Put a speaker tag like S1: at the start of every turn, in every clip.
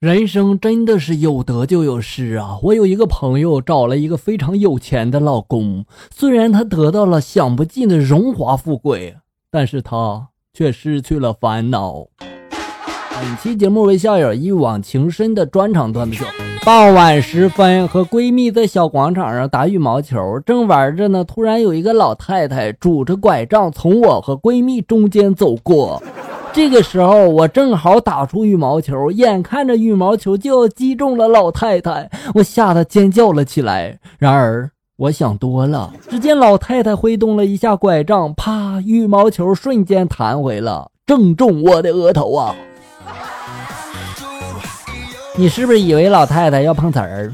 S1: 人生真的是有得就有失啊！我有一个朋友找了一个非常有钱的老公，虽然他得到了享不尽的荣华富贵，但是他却失去了烦恼。本期节目为校友一往情深的专场段子。傍晚时分，和闺蜜在小广场上打羽毛球，正玩着呢，突然有一个老太太拄着拐杖从我和闺蜜中间走过。这个时候，我正好打出羽毛球，眼看着羽毛球就要击中了老太太，我吓得尖叫了起来。然而，我想多了。只见老太太挥动了一下拐杖，啪，羽毛球瞬间弹回了，正中我的额头啊！你是不是以为老太太要碰瓷儿？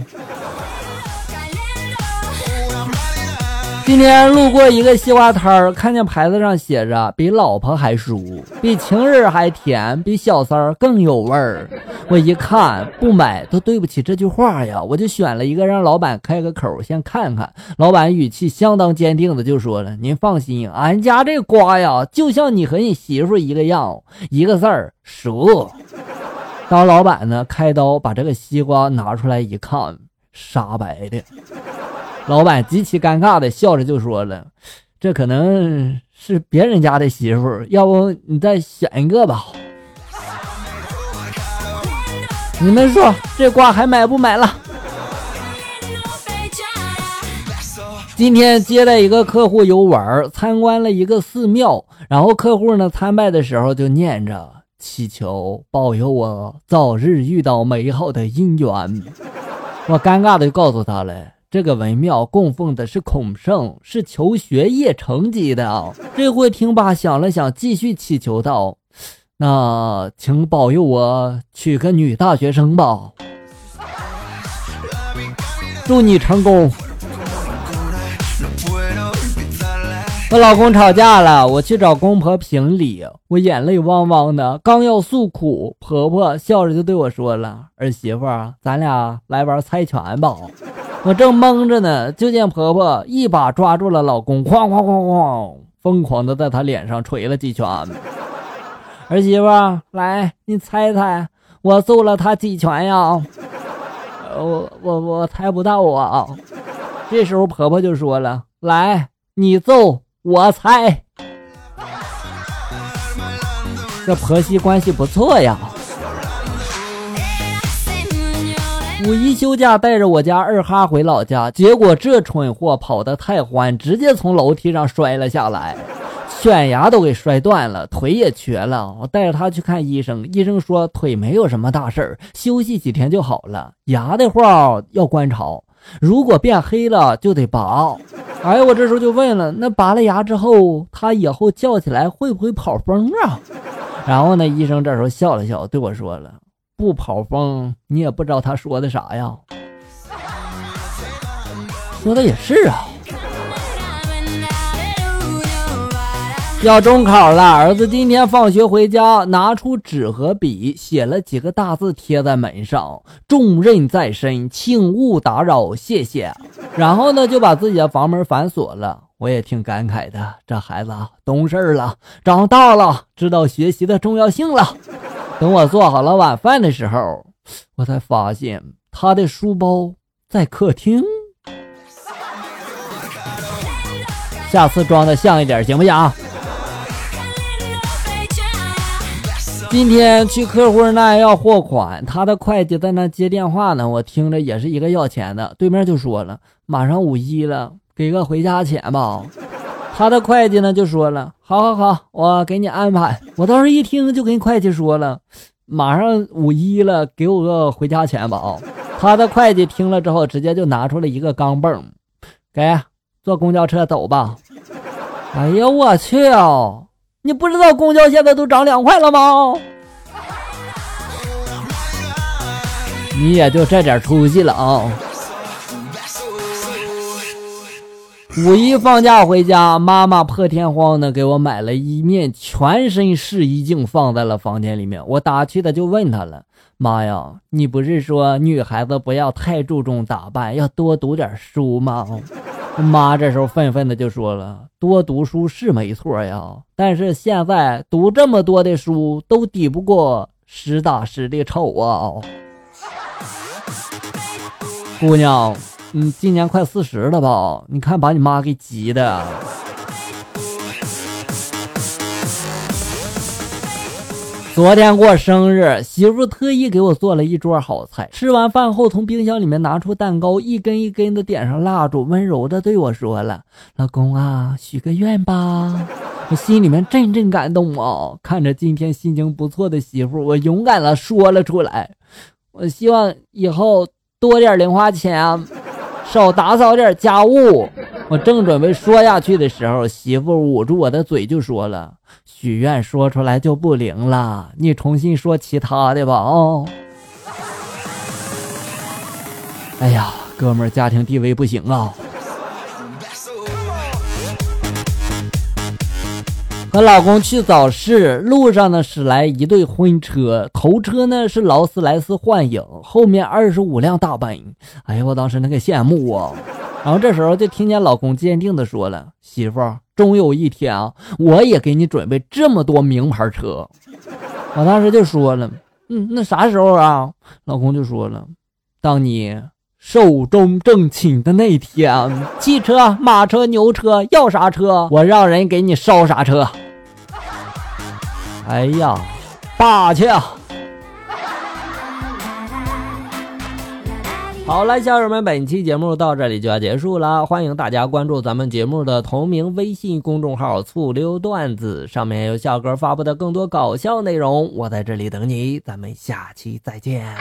S1: 今天路过一个西瓜摊儿，看见牌子上写着“比老婆还熟，比情人还甜，比小三儿更有味儿”。我一看不买都对不起这句话呀，我就选了一个让老板开个口先看看。老板语气相当坚定的就说了：“您放心，俺家这瓜呀，就像你和你媳妇一个样，一个字儿熟。”当老板呢开刀把这个西瓜拿出来一看，煞白的。老板极其尴尬的笑着就说了：“这可能是别人家的媳妇，要不你再选一个吧。”你们说这瓜还买不买了？今天接待一个客户游玩，参观了一个寺庙，然后客户呢参拜的时候就念着祈求保佑我早日遇到美好的姻缘。我尴尬的就告诉他了。这个文庙供奉的是孔圣，是求学业成绩的。这回听罢想了想，继续祈求道：“那请保佑我娶个女大学生吧，祝你成功。”我老公吵架了，我去找公婆评理，我眼泪汪汪的，刚要诉苦，婆婆笑着就对我说了：“儿媳妇，咱俩来玩猜拳吧。”我正懵着呢，就见婆婆一把抓住了老公，哐哐哐哐，疯狂的在他脸上捶了几拳。儿媳妇，来，你猜猜我揍了他几拳呀？我我我猜不到啊。这时候婆婆就说了：“来，你揍，我猜。”这婆媳关系不错呀。五一休假，带着我家二哈回老家，结果这蠢货跑得太欢，直接从楼梯上摔了下来，犬牙都给摔断了，腿也瘸了。我带着他去看医生，医生说腿没有什么大事儿，休息几天就好了。牙的话要观察，如果变黑了就得拔。哎，我这时候就问了，那拔了牙之后，他以后叫起来会不会跑风啊？然后呢，医生这时候笑了笑，对我说了。不跑风，你也不知道他说的啥呀？说的也是啊。要中考了，儿子今天放学回家，拿出纸和笔，写了几个大字贴在门上：“重任在身，请勿打扰，谢谢。”然后呢，就把自己的房门反锁了。我也挺感慨的，这孩子懂事了，长大了，知道学习的重要性了。等我做好了晚饭的时候，我才发现他的书包在客厅。下次装的像一点，行不行？今天去客户那要货款，他的会计在那接电话呢。我听着也是一个要钱的，对面就说了：“马上五一了，给个回家钱吧。”他的会计呢就说了：“好好好，我给你安排。”我当时一听就跟会计说了：“马上五一了，给我个回家钱吧。”啊，他的会计听了之后，直接就拿出了一个钢镚，给坐公交车走吧。哎呀，我去啊！你不知道公交现在都涨两块了吗？你也就这点出息了啊！五一放假回家，妈妈破天荒的给我买了一面全身试衣镜，放在了房间里面。我打趣的就问她了：“妈呀，你不是说女孩子不要太注重打扮，要多读点书吗？”妈这时候愤愤的就说了：“多读书是没错呀，但是现在读这么多的书都抵不过实打实的丑啊。”姑娘，嗯，今年快四十了吧？你看把你妈给急的。昨天过生日，媳妇特意给我做了一桌好菜。吃完饭后，从冰箱里面拿出蛋糕，一根一根的点上蜡烛，温柔的对我说了：“老公啊，许个愿吧。”我心里面阵阵感动啊！看着今天心情不错的媳妇，我勇敢的说了出来：“我希望以后多点零花钱，少打扫点家务。”我正准备说下去的时候，媳妇捂住我的嘴就说了：“许愿说出来就不灵了，你重新说其他的吧。”哦，哎呀，哥们家庭地位不行啊。和老公去早市，路上呢驶来一对婚车，头车呢是劳斯莱斯幻影，后面二十五辆大奔。哎呀，我当时那个羡慕啊！然后这时候就听见老公坚定的说了：“媳妇，终有一天啊，我也给你准备这么多名牌车。”我当时就说了：“嗯，那啥时候啊？”老公就说了：“当你寿终正寝的那天，汽车、马车、牛车要啥车，我让人给你烧啥车。”哎呀，霸气！好了，小友们，本期节目到这里就要结束了。欢迎大家关注咱们节目的同名微信公众号“醋溜段子”，上面有笑哥发布的更多搞笑内容。我在这里等你，咱们下期再见。